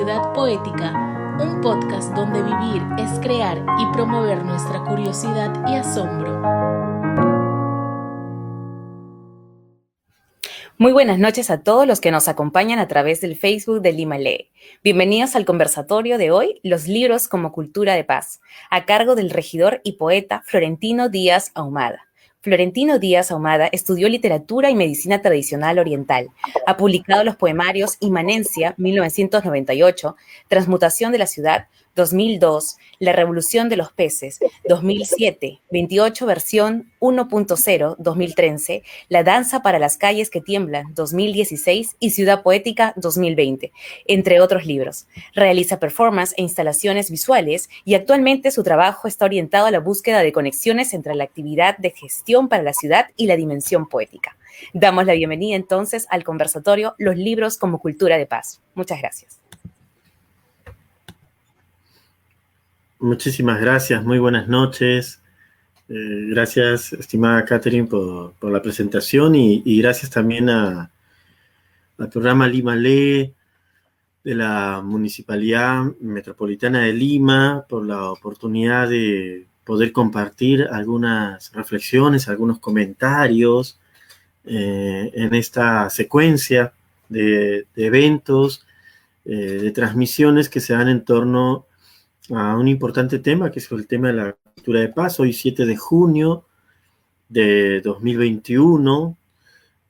Curiosidad Poética, un podcast donde vivir es crear y promover nuestra curiosidad y asombro. Muy buenas noches a todos los que nos acompañan a través del Facebook de Lima Lee. Bienvenidos al conversatorio de hoy, Los libros como cultura de paz, a cargo del regidor y poeta Florentino Díaz Ahumada. Florentino Díaz Ahumada estudió literatura y medicina tradicional oriental. Ha publicado los poemarios Inmanencia, 1998, Transmutación de la ciudad, 2002, La Revolución de los Peces, 2007, 28 versión 1.0, 2013, La Danza para las Calles que Tiemblan, 2016 y Ciudad Poética, 2020, entre otros libros. Realiza performance e instalaciones visuales y actualmente su trabajo está orientado a la búsqueda de conexiones entre la actividad de gestión para la ciudad y la dimensión poética. Damos la bienvenida entonces al conversatorio Los libros como cultura de paz. Muchas gracias. Muchísimas gracias, muy buenas noches. Eh, gracias, estimada Catherine, por, la presentación y, gracias también al programa Lima Lee de la Municipalidad Metropolitana de Lima por la oportunidad de poder compartir algunas reflexiones, algunos comentarios eh, en esta secuencia de, eventos, eh, de transmisiones que se dan en torno a un importante tema, que es el tema de la cultura de paz, hoy 7 de junio de 2021,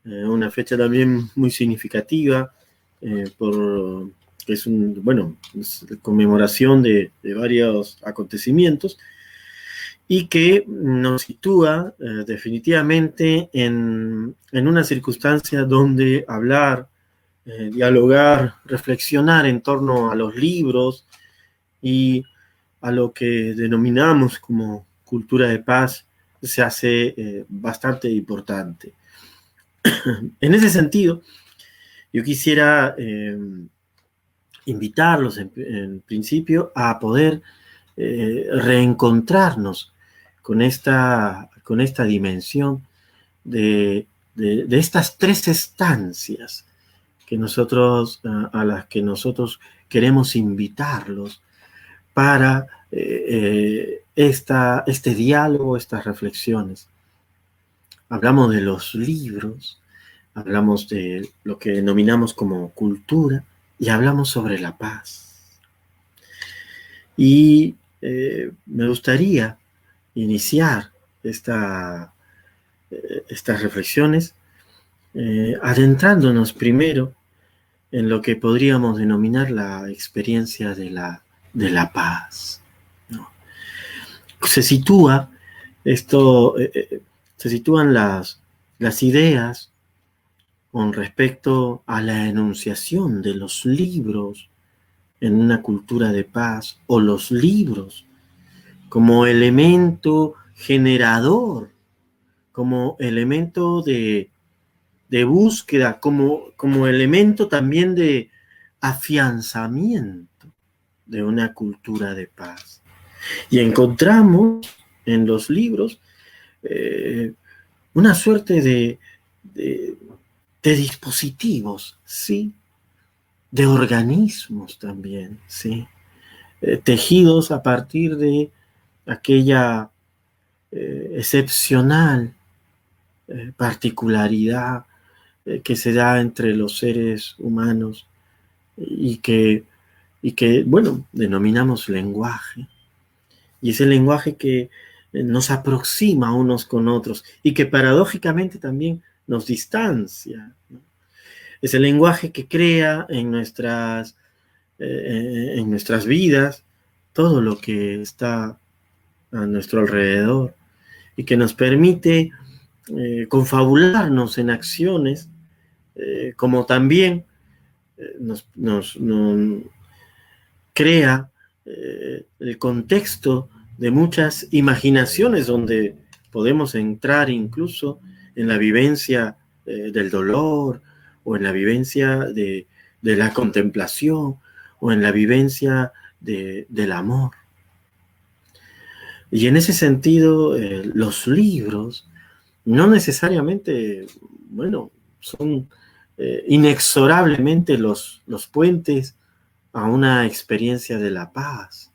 eh, una fecha también muy significativa, eh, por, es un, bueno, conmemoración de, varios acontecimientos, y que nos sitúa eh, definitivamente en, en, una circunstancia donde hablar, dialogar, reflexionar en torno a los libros, y a lo que denominamos como cultura de paz se hace eh, bastante importante. en ese sentido, yo quisiera eh, invitarlos en, principio a poder eh, reencontrarnos con esta, con esta dimensión de, de, estas tres estancias que nosotros, a las que nosotros queremos invitarlos para eh, eh, esta, este diálogo, estas reflexiones. Hablamos de los libros, hablamos de lo que denominamos como cultura y hablamos sobre la paz. Y eh, me gustaría iniciar esta, estas reflexiones adentrándonos primero en lo que podríamos denominar la experiencia de la de la paz. Se sitúa esto, eh, eh, se sitúan las, las ideas con respecto a la enunciación de los libros en una cultura de paz o los libros como elemento generador, como elemento de, de búsqueda, como, como elemento también de afianzamiento de una cultura de paz. Y encontramos en los libros eh, una suerte de, de, dispositivos, ¿sí? De organismos también, ¿sí? Eh, tejidos a partir de aquella eh, excepcional particularidad que se da entre los seres humanos y que y que, bueno, denominamos lenguaje. Y ese lenguaje que eh, nos aproxima unos con otros y que paradójicamente también nos distancia. Es el lenguaje que crea en nuestras, eh, en nuestras vidas todo lo que está a nuestro alrededor y que nos permite eh, confabularnos en acciones, como también nos, nos, crea eh, el contexto de muchas imaginaciones donde podemos entrar incluso en la vivencia eh, del dolor o en la vivencia de, la contemplación o en la vivencia del amor. Y en ese sentido, eh, los libros no necesariamente, bueno, son inexorablemente los, los puentes a una experiencia de la paz.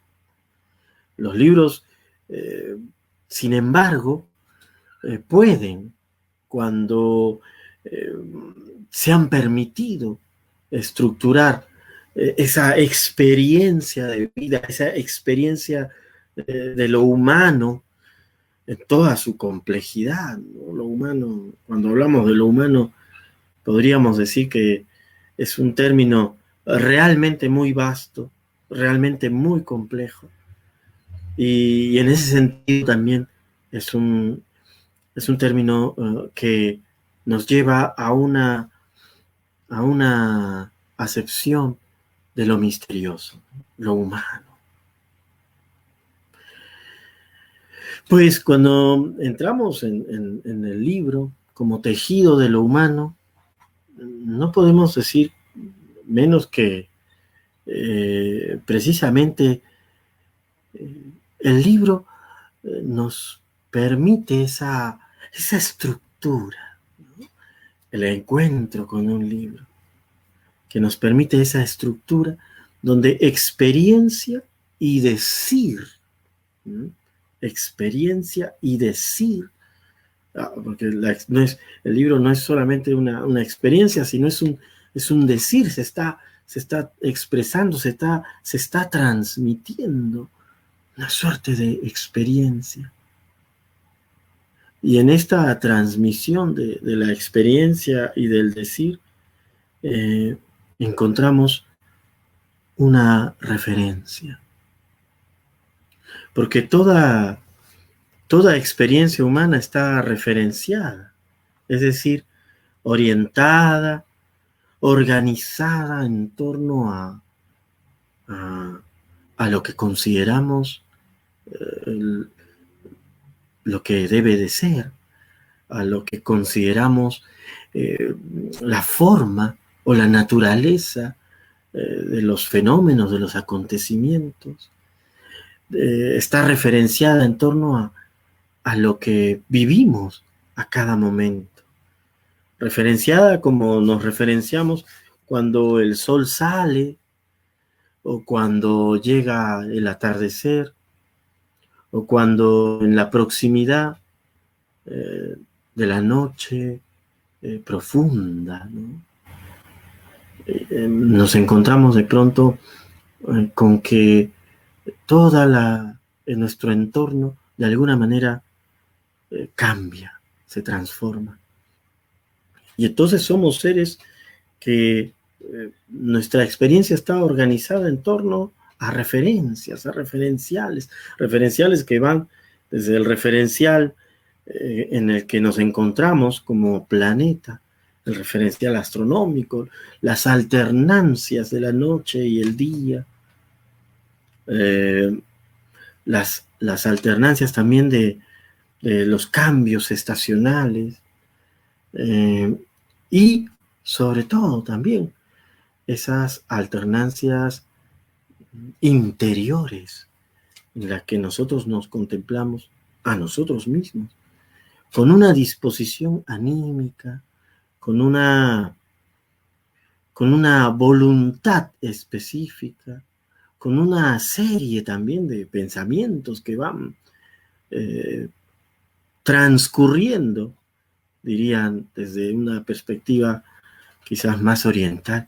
Los libros, eh, sin embargo, eh, pueden, cuando eh, se han permitido estructurar esa experiencia de vida, esa experiencia de lo humano en toda su complejidad. Lo humano, cuando hablamos de lo humano, podríamos decir que es un término realmente muy vasto, realmente muy complejo. Y, en ese sentido también es un, es un término uh, que nos lleva a una, a una acepción de lo misterioso, lo humano. Pues cuando entramos en, el libro como tejido de lo humano, no podemos decir menos que eh, precisamente el libro eh, nos permite esa, esa estructura, el encuentro con un libro, que nos permite esa estructura donde experiencia y decir, experiencia y decir, ah, porque el libro no es solamente una, una experiencia, sino es un, es un decir, se está, se está expresando, se está, se está transmitiendo una suerte de experiencia. Y en esta transmisión de, la experiencia y del decir, eh, encontramos una referencia. Porque toda, toda experiencia humana está referenciada, es decir, orientada, organizada en torno a, a, lo que consideramos eh, lo que debe de ser, a lo que consideramos eh, la forma o la naturaleza eh, de los fenómenos, de los acontecimientos. está referenciada en torno a, a lo que vivimos a cada momento referenciada como nos referenciamos cuando el sol sale o cuando llega el atardecer o cuando en la proximidad eh, de la noche eh, profunda eh, nos encontramos de pronto con que toda la en nuestro entorno de alguna manera cambia, se transforma. Y entonces somos seres que eh, nuestra experiencia está organizada en torno a referencias, a referenciales, referenciales que van desde el referencial eh, en el que nos encontramos como planeta, el referencial astronómico, las alternancias de la noche y el día, eh, las, las, alternancias también de, de los cambios estacionales, eh, y sobre todo también esas alternancias interiores en las que nosotros nos contemplamos a nosotros mismos, con una disposición anímica, con una, con una voluntad específica, con una serie también de pensamientos que van eh, transcurriendo dirían desde una perspectiva quizás más oriental,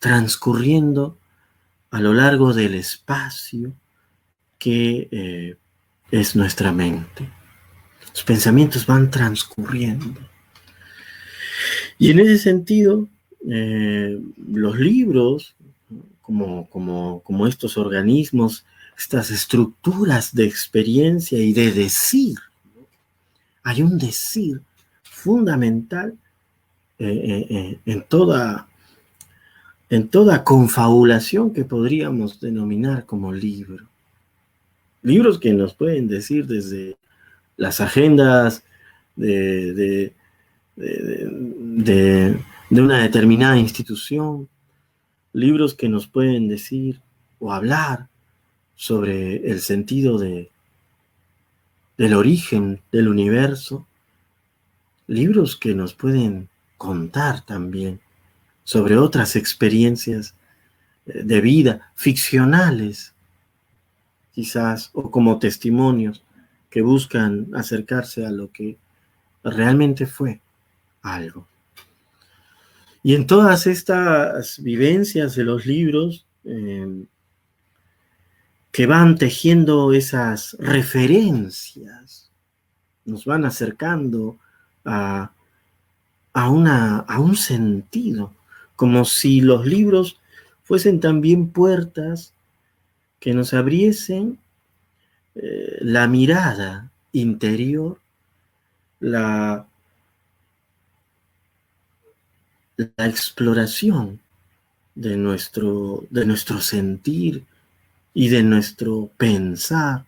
transcurriendo a lo largo del espacio que eh, es nuestra mente. Los pensamientos van transcurriendo. Y en ese sentido, eh, los libros, como, como, como estos organismos, estas estructuras de experiencia y de decir, hay un decir fundamental eh, eh, eh, en, toda, en toda confabulación que podríamos denominar como libro. Libros que nos pueden decir desde las agendas de, de, una determinada institución, libros que nos pueden decir o hablar sobre el sentido de, del origen del universo, libros que nos pueden contar también sobre otras experiencias eh, de vida, ficcionales, quizás, o como testimonios que buscan acercarse a lo que realmente fue algo. Y en todas estas vivencias de los libros, em, que van tejiendo esas referencias, nos van acercando a, a, una, a un sentido, como si los libros fuesen también puertas que nos abriesen eh, la mirada interior, la, la exploración de nuestro, de nuestro sentir y de nuestro pensar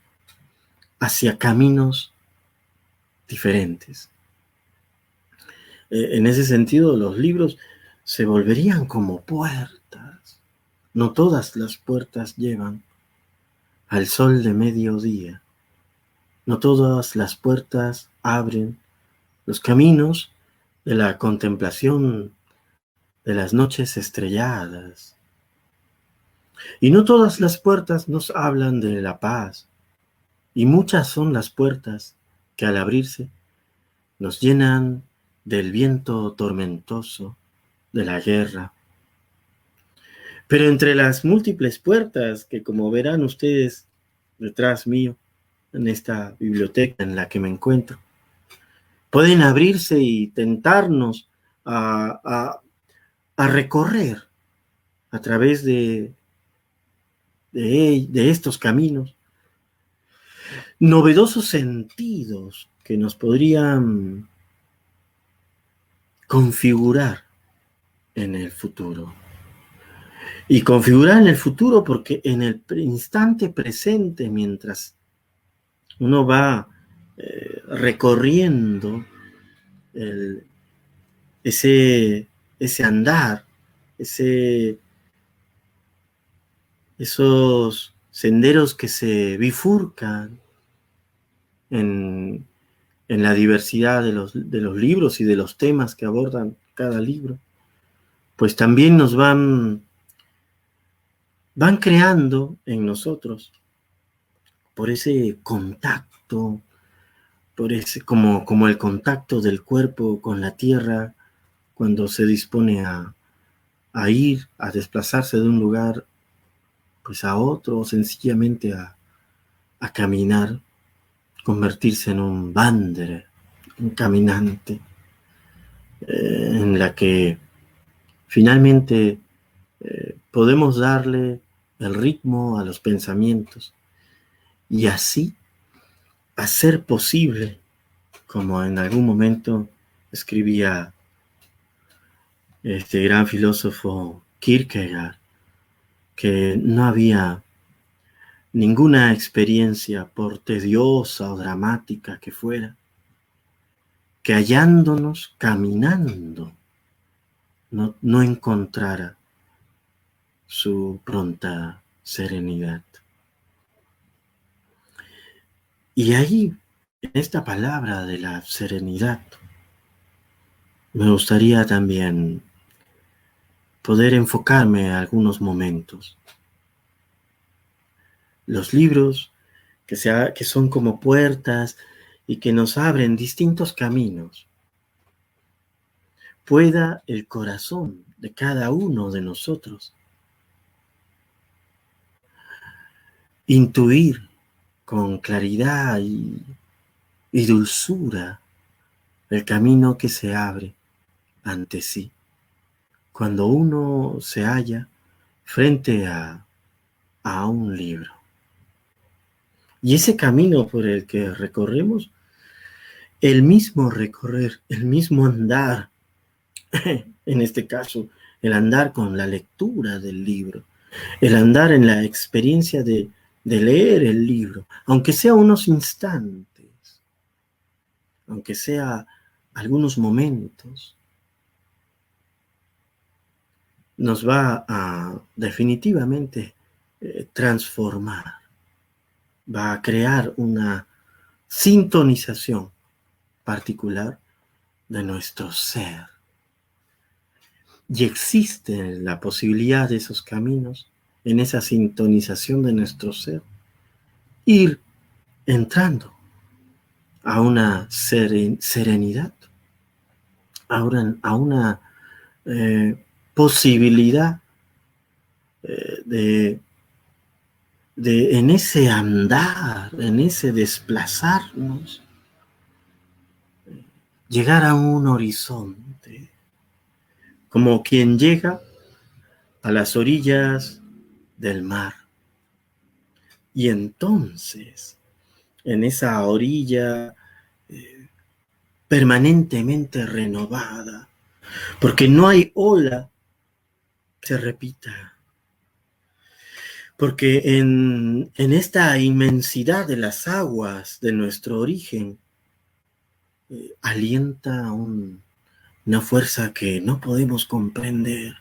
hacia caminos diferentes. Eh, en ese sentido, los libros se volverían como puertas. No todas las puertas llevan al sol de mediodía. No todas las puertas abren los caminos de la contemplación de las noches estrelladas. Y no todas las puertas nos hablan de la paz, y muchas son las puertas que al abrirse nos llenan del viento tormentoso de la guerra. Pero entre las múltiples puertas que como verán ustedes detrás mío, en esta biblioteca en la que me encuentro, pueden abrirse y tentarnos a, a recorrer a través de, de, estos caminos novedosos sentidos que nos podrían configurar en el futuro. Y configurar en el futuro porque en el instante presente, mientras uno va eh, recorriendo ese ese andar, ese, esos senderos que se bifurcan en, la diversidad de los, de los libros y de los temas que abordan cada libro, pues también nos van, van creando en nosotros por ese contacto, por ese, como, como el contacto del cuerpo con la tierra, cuando se dispone a, ir, a desplazarse de un lugar pues a otro, o sencillamente a, caminar, convertirse en un wanderer, un caminante, eh, en la que finalmente eh, podemos darle el ritmo a los pensamientos y así hacer posible, como en algún momento escribía este gran filósofo Kierkegaard, que no había ninguna experiencia, por tediosa o dramática que fuera, que hallándonos caminando no, no encontrara su pronta serenidad. Y ahí, en esta palabra de la serenidad, me gustaría también poder enfocarme a algunos momentos. Los libros que, que son como puertas y que nos abren distintos caminos. Pueda el corazón de cada uno de nosotros intuir con claridad y, dulzura el camino que se abre ante sí cuando uno se halla frente a un libro. Y ese camino por el que recorremos, el mismo recorrer, el mismo andar, en este caso, el andar con la lectura del libro, el andar en la experiencia de, leer el libro, aunque sea unos instantes, aunque sea algunos momentos, nos va a definitivamente eh, transformar, va a crear una sintonización particular de nuestro ser. y existe la posibilidad de esos caminos, en esa sintonización de nuestro ser, ir entrando a una serenidad, a una, eh, posibilidad eh, de, de, en ese andar, en ese desplazarnos, llegar a un horizonte, como quien llega a las orillas del mar. Y entonces, en esa orilla eh, permanentemente renovada, porque no hay ola se repita. Porque en, esta inmensidad de las aguas de nuestro origen, eh, alienta una fuerza que no podemos comprender,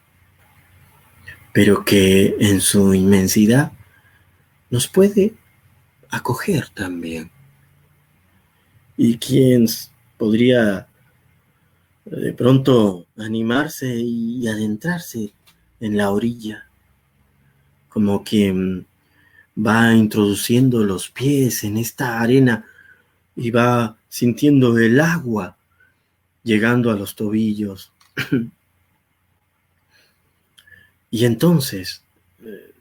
pero que en su inmensidad nos puede acoger también. Y quien podría de pronto animarse y adentrarse en la orilla, como quien va introduciendo los pies en esta arena y va sintiendo el agua llegando a los tobillos. y entonces eh,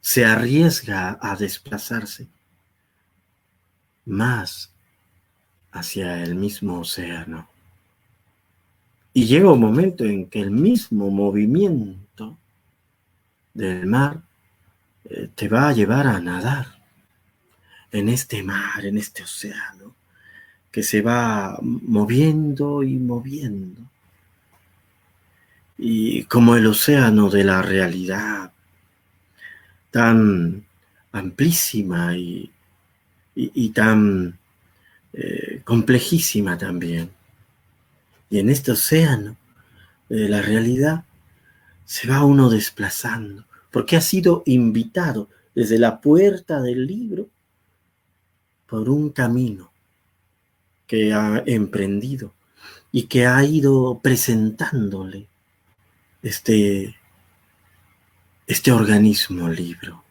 se arriesga a desplazarse más hacia el mismo océano. Y llega un momento en que el mismo movimiento del mar eh, te va a llevar a nadar en este mar, en este océano, que se va moviendo y moviendo. Y como el océano de la realidad, tan amplísima y, tan eh, complejísima también. Y en este océano de la realidad se va uno desplazando, porque ha sido invitado desde la puerta del libro por un camino que ha emprendido y que ha ido presentándole este, este organismo libro.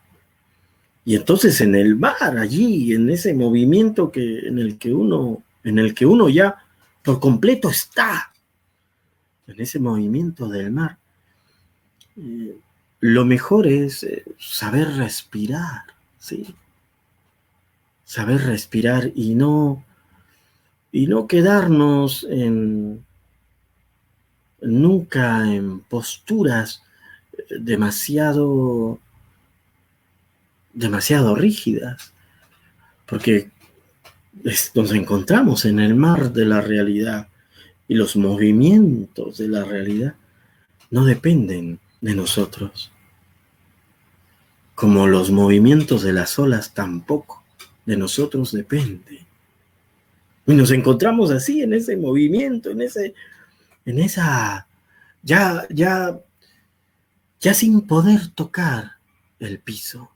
Y entonces en el mar, allí, en ese movimiento que, en, el que uno, en el que uno ya por completo está en ese movimiento del mar. Lo mejor es eh, saber respirar, ¿sí? Saber respirar y no, y no quedarnos en, nunca en posturas demasiado, demasiado rígidas, porque nos encontramos en el mar de la realidad y los movimientos de la realidad no dependen de nosotros, como los movimientos de las olas tampoco de nosotros dependen. Y nos encontramos así en ese movimiento, en ese, en esa, ya, ya, ya sin poder tocar el piso.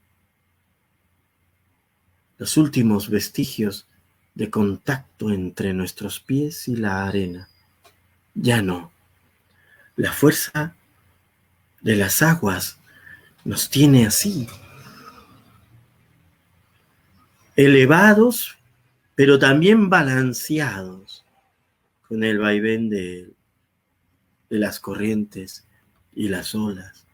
Los últimos vestigios de contacto entre nuestros pies y la arena. Ya no. La fuerza de las aguas nos tiene así, elevados, pero también balanceados con el vaivén de, de las corrientes y las olas.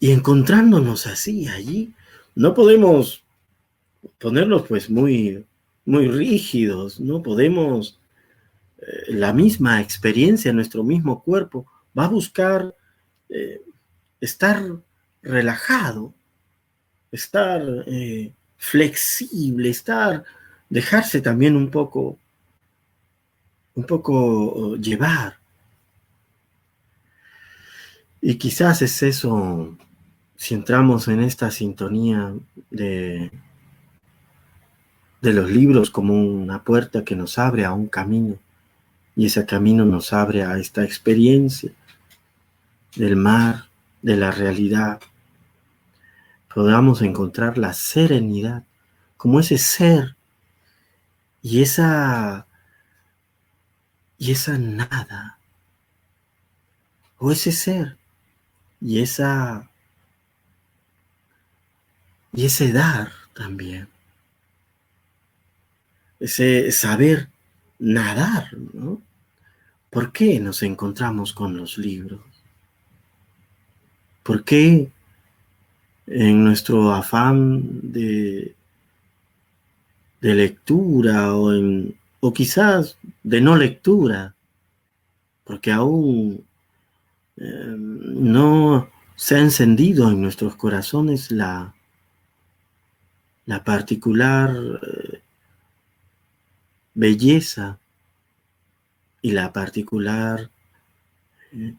Y encontrándonos así allí, no podemos ponernos pues muy, muy rígidos, no podemos, la misma experiencia, nuestro mismo cuerpo va a buscar eh, estar relajado, estar eh, flexible, estar, dejarse también un poco, un poco llevar. Y quizás es eso, si entramos en esta sintonía de de los libros como una puerta que nos abre a un camino y ese camino nos abre a esta experiencia del mar, de la realidad. Podamos encontrar la serenidad como ese ser y esa y esa nada, o ese ser, y esa y ese dar también. Ese saber nadar, ¿no? ¿Por qué nos encontramos con los libros? ¿Por qué en nuestro afán de, de lectura o, o quizás de no lectura? Porque aún eh, no se ha encendido en nuestros corazones la, la particular eh, belleza y la particular eh,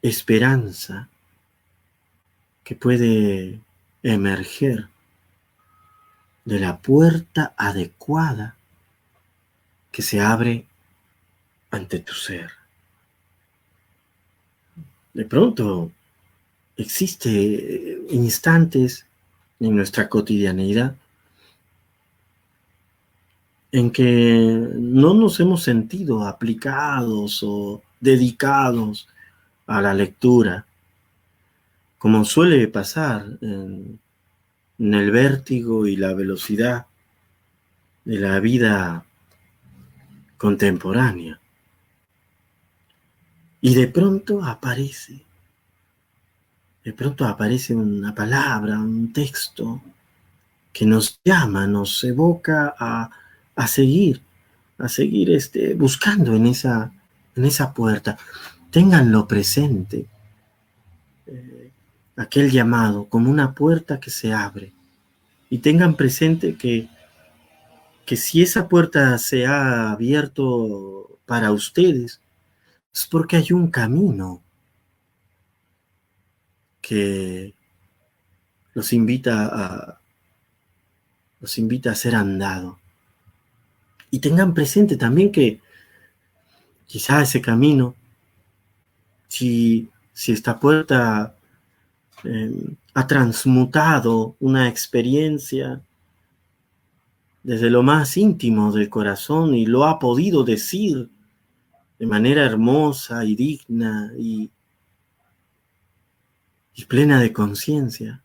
esperanza que puede emerger de la puerta adecuada que se abre ante tu ser. De pronto existe instantes en nuestra cotidianidad en que no nos hemos sentido aplicados o dedicados a la lectura, como suele pasar en, el vértigo y la velocidad de la vida contemporánea. Y de pronto aparece, de pronto aparece una palabra, un texto que nos llama, nos evoca a a seguir, a seguir este, buscando en esa, en esa puerta. Ténganlo presente, eh, aquel llamado como una puerta que se abre. Y tengan presente que, que si esa puerta se ha abierto para ustedes, es porque hay un camino que los invita a, los invita a ser andado. Y tengan presente también que quizá ese camino, si, si esta puerta em, ha transmutado una experiencia desde lo más íntimo del corazón y lo ha podido decir de manera hermosa y digna y, y plena de conciencia.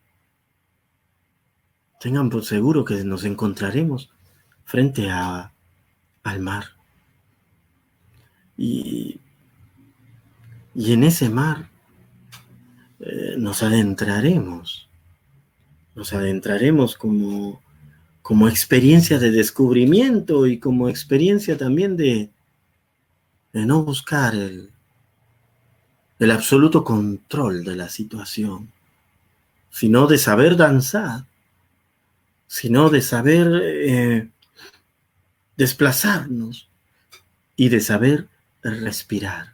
Tengan por seguro que nos encontraremos frente a al mar. Y, y en ese mar eh, nos adentraremos, nos adentraremos como, como experiencia de descubrimiento y como experiencia también de, de no buscar el, el absoluto control de la situación, sino de saber danzar, sino de saber eh, desplazarnos y de saber respirar.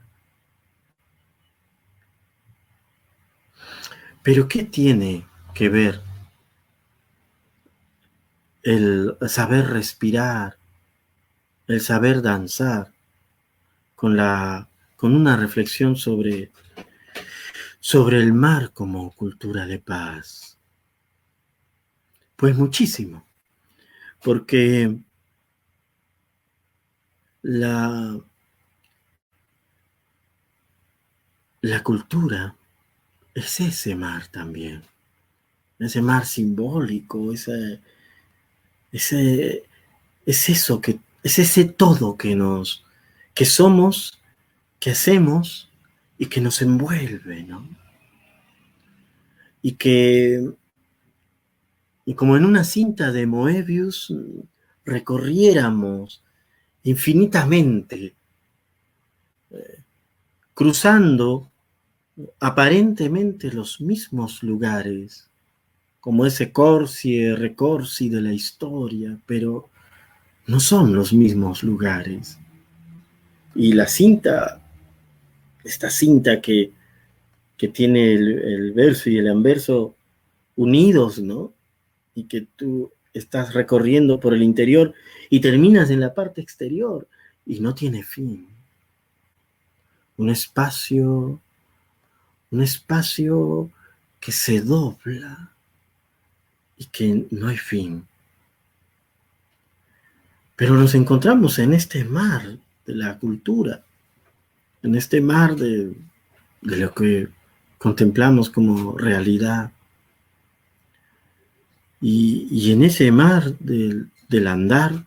Pero ¿qué tiene que ver el saber respirar, el saber danzar con la con una reflexión sobre sobre el mar como cultura de paz? Pues muchísimo, porque la, la cultura es ese mar también, ese mar simbólico, ese, ese, es eso que, es ese todo que nos, que somos, que hacemos y que nos envuelve, ¿no? Y que, y como en una cinta de Moebius, recorriéramos infinitamente, eh, cruzando aparentemente los mismos lugares, como ese Corsi y Recorsi de la historia, pero no son los mismos lugares. Y la cinta, esta cinta que, que tiene el verso y el anverso unidos, ¿no? Y que tú estás recorriendo por el interior y terminas en la parte exterior y no tiene fin. Un espacio, un espacio que se dobla y que no hay fin. Pero nos encontramos en este mar de la cultura, en este mar de, lo que contemplamos como realidad. Y, en ese mar del, andar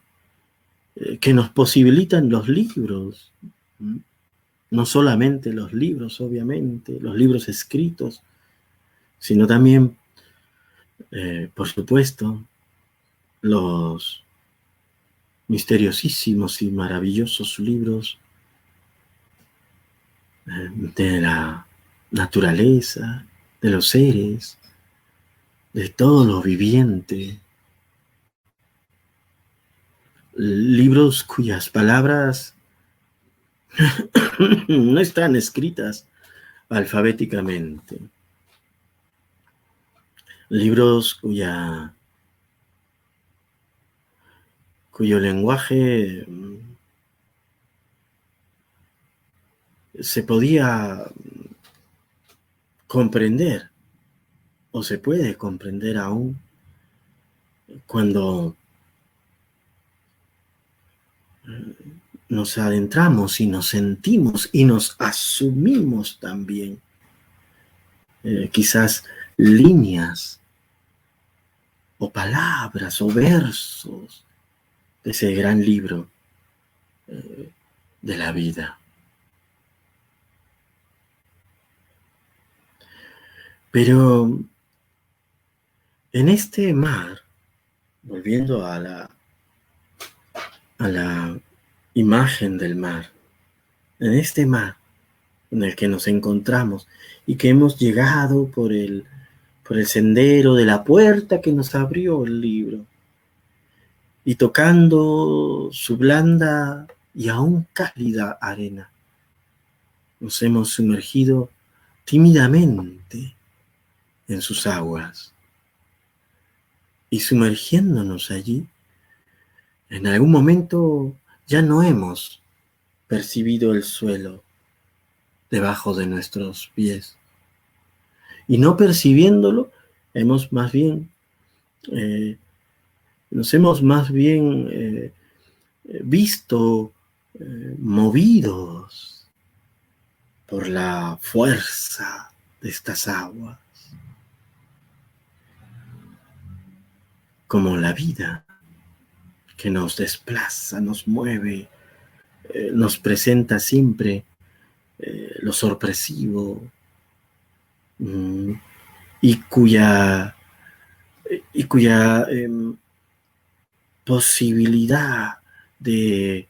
eh, que nos posibilitan los libros, no solamente los libros, obviamente, los libros escritos, sino también, eh, por supuesto, los misteriosísimos y maravillosos libros eh, de la naturaleza, de los seres, de todo lo viviente. Libros cuyas palabras no están escritas alfabéticamente. Libros cuya cuyo lenguaje mm, se podía comprender o se puede comprender aún cuando nos adentramos y nos sentimos y nos asumimos también eh, quizás líneas o palabras o versos ese gran libro eh, de la vida. Pero en este mar, volviendo a la, a la imagen del mar, en este mar en el que nos encontramos y que hemos llegado por el, por el sendero de la puerta que nos abrió el libro, y tocando su blanda y aún cálida arena. Nos hemos sumergido tímidamente en sus aguas y sumergiéndonos allí, en algún momento ya no hemos percibido el suelo debajo de nuestros pies. Y no percibiéndolo, hemos más bien eh, nos hemos más bien eh, visto eh, movidos por la fuerza de estas aguas, como la vida que nos desplaza, nos mueve, eh, nos presenta siempre lo sorpresivo mm, y cuya, y cuya em, posibilidad de,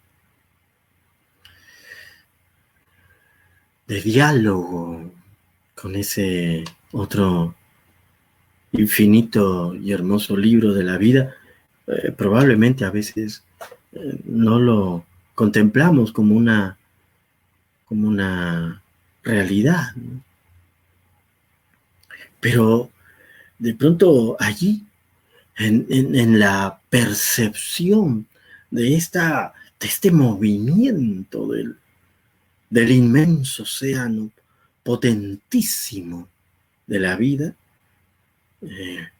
de diálogo con ese otro infinito y hermoso libro de la vida, eh, probablemente a veces eh, no lo contemplamos como una, como una realidad. Pero de pronto allí en, la percepción de, esta, de este movimiento del, del inmenso océano potentísimo de la vida,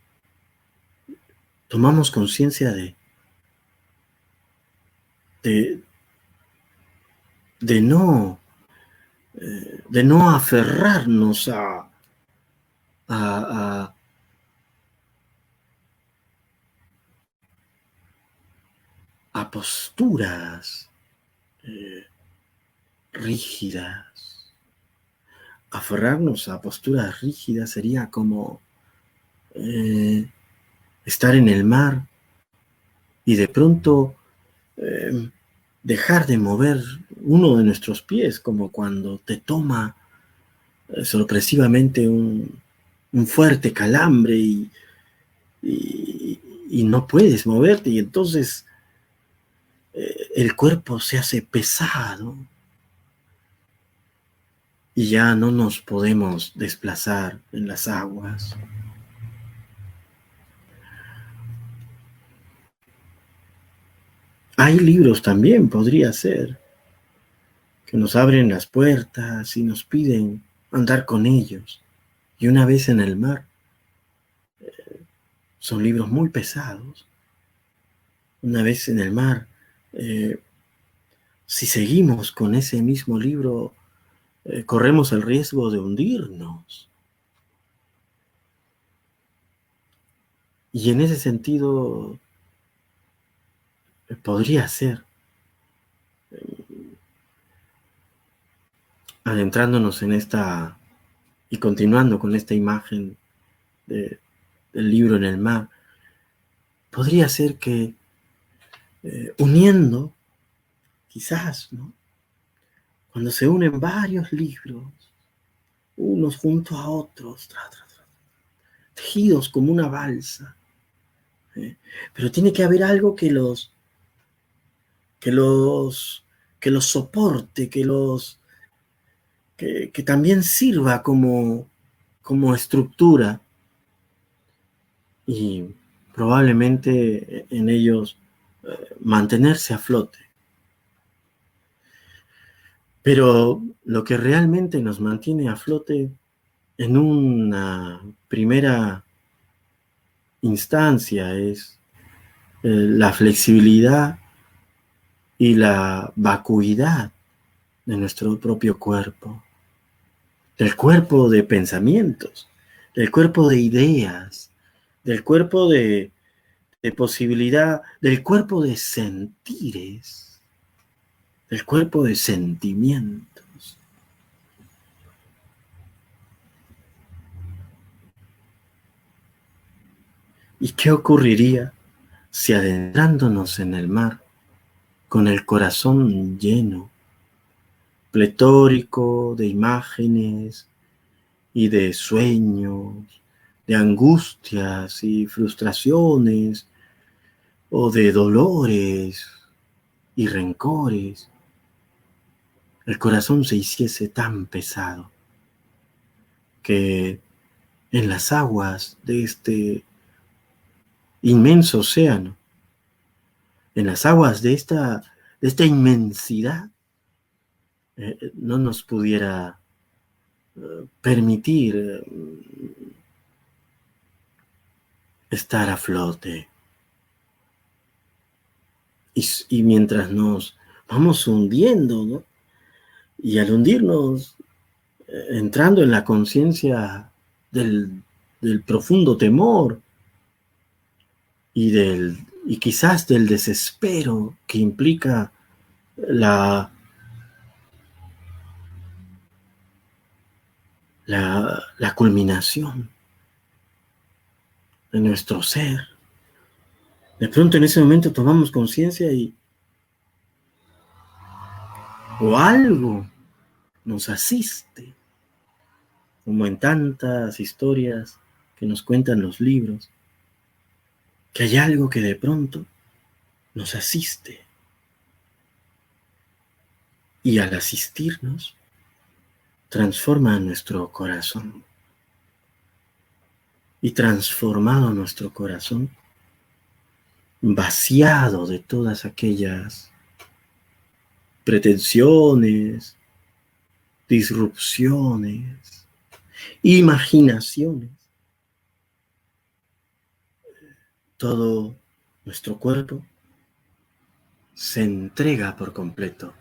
tomamos conciencia de, de, de, no, eh, de no aferrarnos a, a, a posturas eh, rígidas. Aferrarnos a posturas rígidas sería como eh, estar en el mar y de pronto eh, dejar de mover uno de nuestros pies, como cuando te toma sorpresivamente un, fuerte calambre y, y, no puedes moverte y entonces eh, el cuerpo se hace pesado y ya no nos podemos desplazar en las aguas. Hay libros también, podría ser, que nos abren las puertas y nos piden andar con ellos. Y una vez en el mar, eh, son libros muy pesados. Una vez en el mar, eh, si seguimos con ese mismo libro, eh, corremos el riesgo de hundirnos. Y en ese sentido, podría ser, eh, adentrándonos en esta y continuando con esta imagen del libro en el mar, podría ser que uniendo quizás. Cuando se unen varios libros, unos junto a otros, tejidos como una balsa. ¿eh? Pero tiene que haber algo que los, que los, que los soporte, que los, que, también sirva como, como estructura y probablemente en ellos eh, mantenerse a flote. Pero lo que realmente nos mantiene a flote en una primera instancia es eh, la flexibilidad y la vacuidad de nuestro propio cuerpo, del cuerpo de pensamientos, del cuerpo de ideas, del cuerpo de, posibilidad, del cuerpo de sentires el cuerpo de sentimientos. ¿Y qué ocurriría si adentrándonos en el mar, con el corazón lleno, pletórico de imágenes y de sueños, de angustias y frustraciones, o de dolores y rencores, el corazón se hiciese tan pesado que en las aguas de este inmenso océano, en las aguas de esta, de esta inmensidad, eh, no nos pudiera eh, permitir eh, estar a flote. Y, mientras nos vamos hundiendo. Y al hundirnos, entrando en la conciencia del, profundo temor y, del, y quizás del desespero que implica la, la, culminación de nuestro ser. De pronto en ese momento tomamos conciencia y o algo nos asiste, como en tantas historias que nos cuentan los libros, que hay algo que de pronto nos asiste. Y al asistirnos, transforma nuestro corazón. Y transformado nuestro corazón, vaciado de todas aquellas pretensiones, disrupciones, imaginaciones. Todo nuestro cuerpo se entrega por completo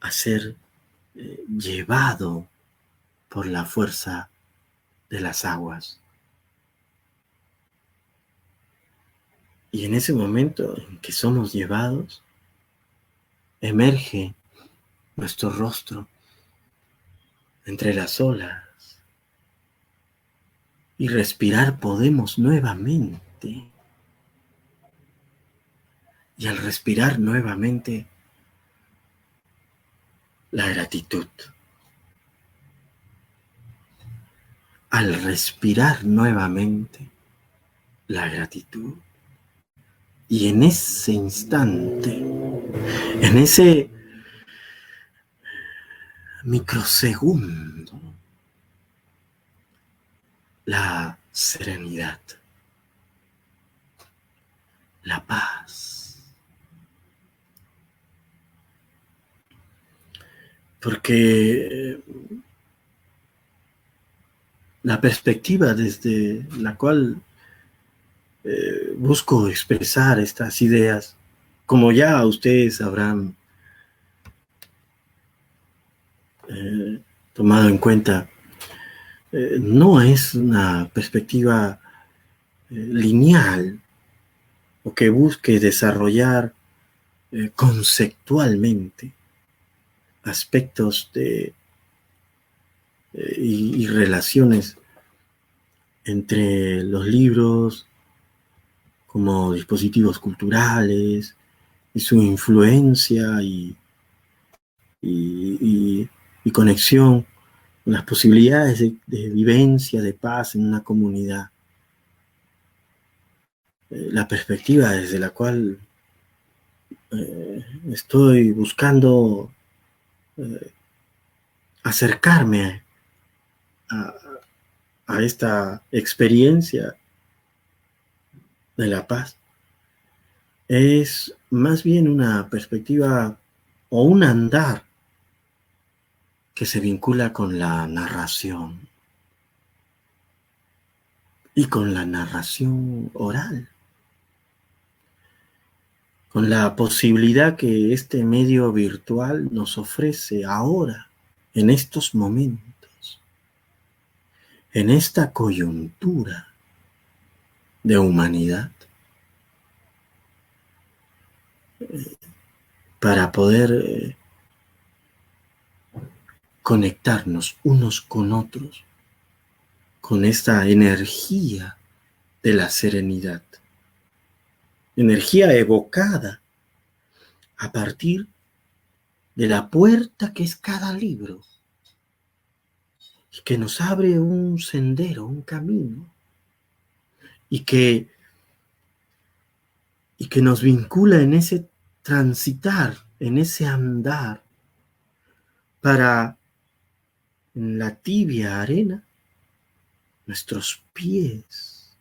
a ser eh, llevado por la fuerza de las aguas. Y en ese momento en que somos llevados, emerge nuestro rostro entre las olas y respirar podemos nuevamente. Y al respirar nuevamente, la gratitud. Al respirar nuevamente, la gratitud. Y en ese instante, en ese microsegundo, la serenidad, la paz. Porque la perspectiva desde la cual eh, busco expresar estas ideas como ya ustedes habrán eh, tomado en cuenta, eh, no es una perspectiva eh, lineal o que busque desarrollar conceptualmente aspectos de, y, relaciones entre los libros como dispositivos culturales y su influencia y, y, conexión con las posibilidades de, vivencia, de paz en una comunidad. Eh, la perspectiva desde la cual eh, estoy buscando eh, acercarme a, a esta experiencia de la paz es más bien una perspectiva o un andar que se vincula con la narración y con la narración oral, con la posibilidad que este medio virtual nos ofrece ahora, en estos momentos, en esta coyuntura de humanidad para poder eh, conectarnos unos con otros con esta energía de la serenidad, energía evocada a partir de la puerta que es cada libro y que nos abre un sendero, un camino y que, y que nos vincula en ese transitar, en ese andar, para en la tibia arena nuestros pies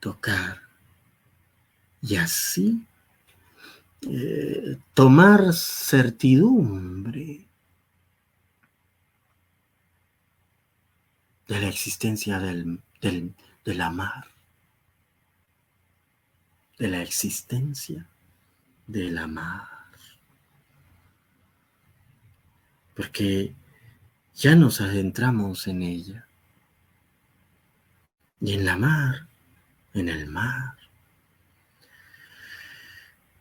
tocar y así eh, tomar certidumbre de la existencia del, del, de mar, de la existencia de la mar. Porque ya nos adentramos en ella. Y en la mar, en el mar,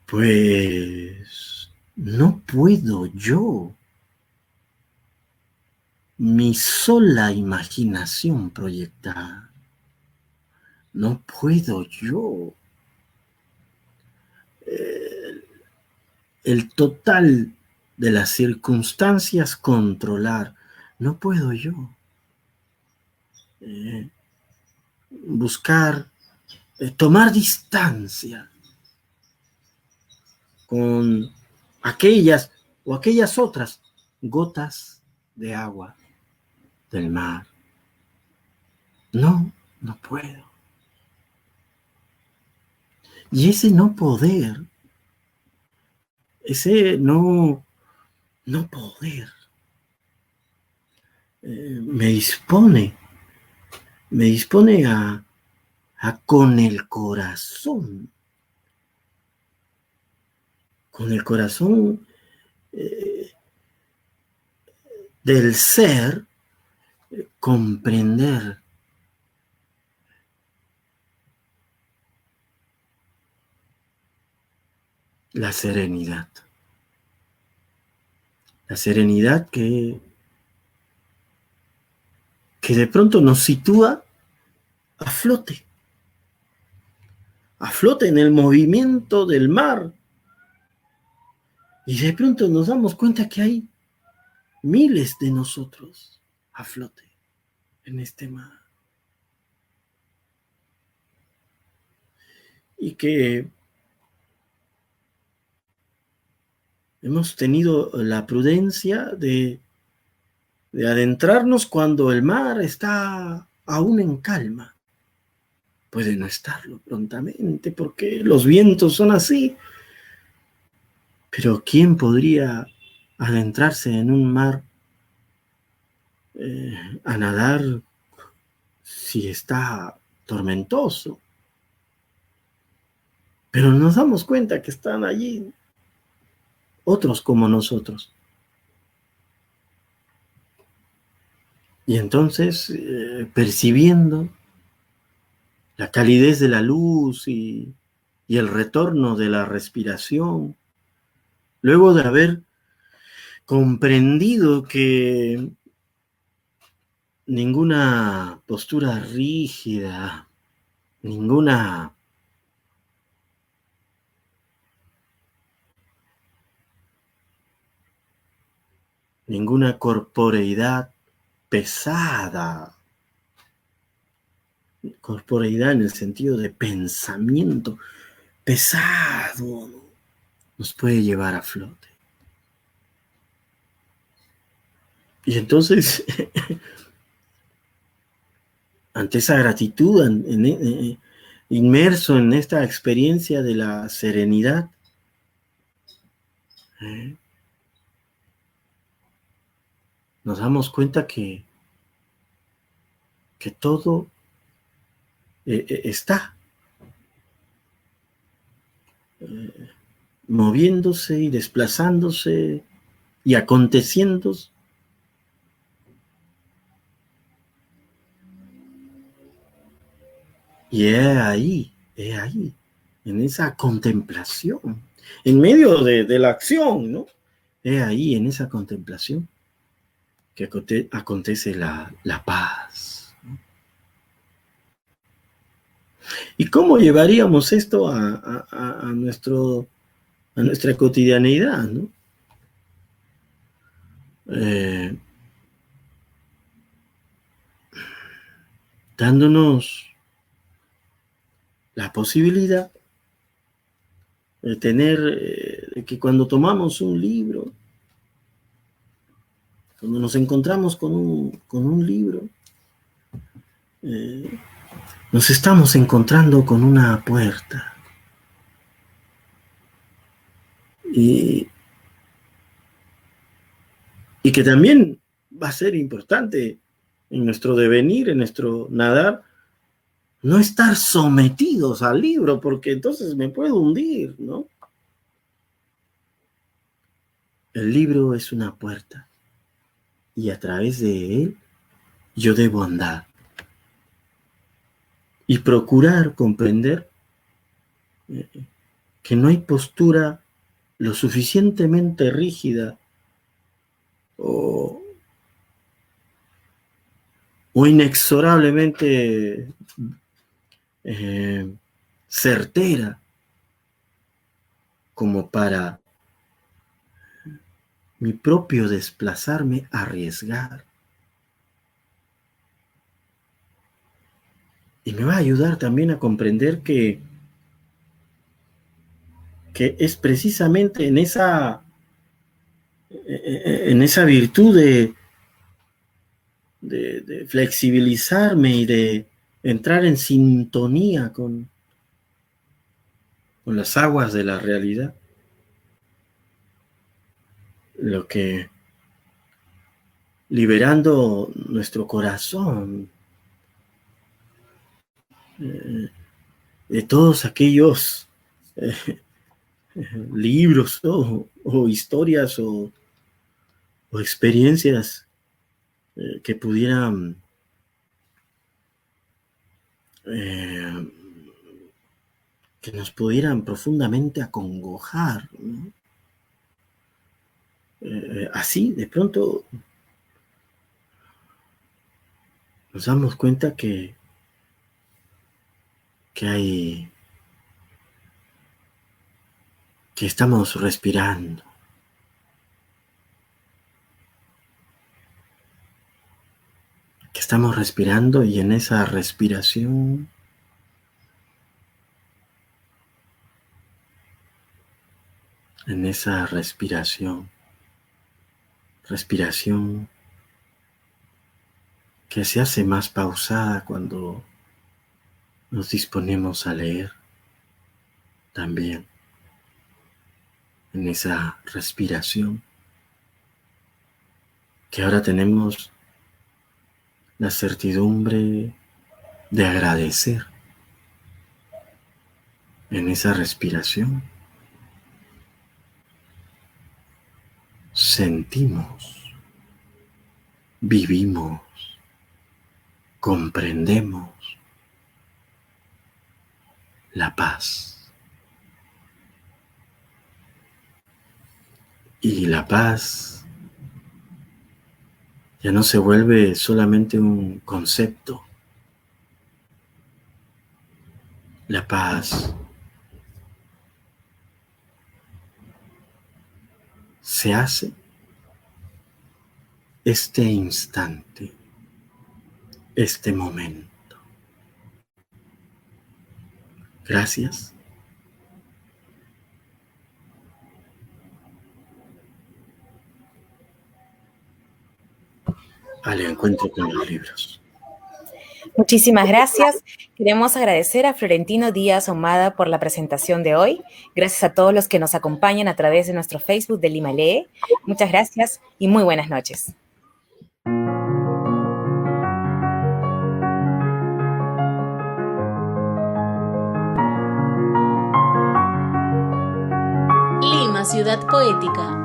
pues no puedo yo mi sola imaginación proyectada. No puedo yo. Eh, el total de las circunstancias controlar. No puedo yo. Eh, buscar, eh, tomar distancia con aquellas o aquellas otras gotas de agua del mar. No, no puedo. Y ese no poder, ese no, no poder, eh, me dispone, me dispone a, a con el corazón, con el corazón eh, del ser, comprender la serenidad. La serenidad que, que de pronto nos sitúa a flote, a flote en el movimiento del mar. Y de pronto nos damos cuenta que hay miles de nosotros a flote en este mar. Y que hemos tenido la prudencia de, de adentrarnos cuando el mar está aún en calma. Puede no estarlo prontamente porque los vientos son así. Pero ¿quién podría adentrarse en un mar eh, a nadar si está tormentoso. Pero nos damos cuenta que están allí otros como nosotros. Y entonces, eh, percibiendo la calidez de la luz y, y el retorno de la respiración, luego de haber comprendido que ninguna postura rígida, ninguna ninguna corporeidad pesada, corporeidad en el sentido de pensamiento pesado, nos puede llevar a flote. Y entonces, ante esa gratitud, inmerso en esta experiencia de la serenidad, ¿eh? Nos damos cuenta que, que todo eh, eh, está moviéndose y desplazándose y aconteciendo Y es ahí, es ahí, en esa contemplación, en medio de, la acción, ¿no? Es ahí, en esa contemplación, que acontece la, paz. ¿Y cómo llevaríamos esto a, nuestro, a nuestra cotidianeidad. Eh, dándonos la posibilidad de tener, eh, que cuando tomamos un libro, cuando nos encontramos con un, libro, eh, nos estamos encontrando con una puerta. Y, y que también va a ser importante en nuestro devenir, en nuestro nadar, no estar sometidos al libro, porque entonces me puedo hundir, ¿no? El libro es una puerta y a través de él yo debo andar. Y procurar comprender eh, que no hay postura lo suficientemente rígida o, o inexorablemente eh, certera como para mi propio desplazarme, arriesgar. Y me va a ayudar también a comprender que, que es precisamente en esa, en esa virtud de, de flexibilizarme y de entrar en sintonía con, con las aguas de la realidad. Lo que liberando nuestro corazón eh, de todos aquellos eh, libros o, historias o, experiencias eh, que pudieran que nos pudieran profundamente acongojar. Eh, así, de pronto, nos damos cuenta que, que hay, que estamos respirando. que estamos respirando y en esa respiración en esa respiración, respiración que se hace más pausada cuando nos disponemos a leer también en esa respiración que ahora tenemos la certidumbre de agradecer en esa respiración, sentimos, vivimos, comprendemos la paz. Y la paz ya no se vuelve solamente un concepto. La paz se hace este instante, este momento. Gracias al encuentro con los libros. Muchísimas gracias. Queremos agradecer a Florentino Díaz Omada por la presentación de hoy. Gracias a todos los que nos acompañan a través de nuestro Facebook de Lima Lee. Muchas gracias y muy buenas noches. Lima, ciudad poética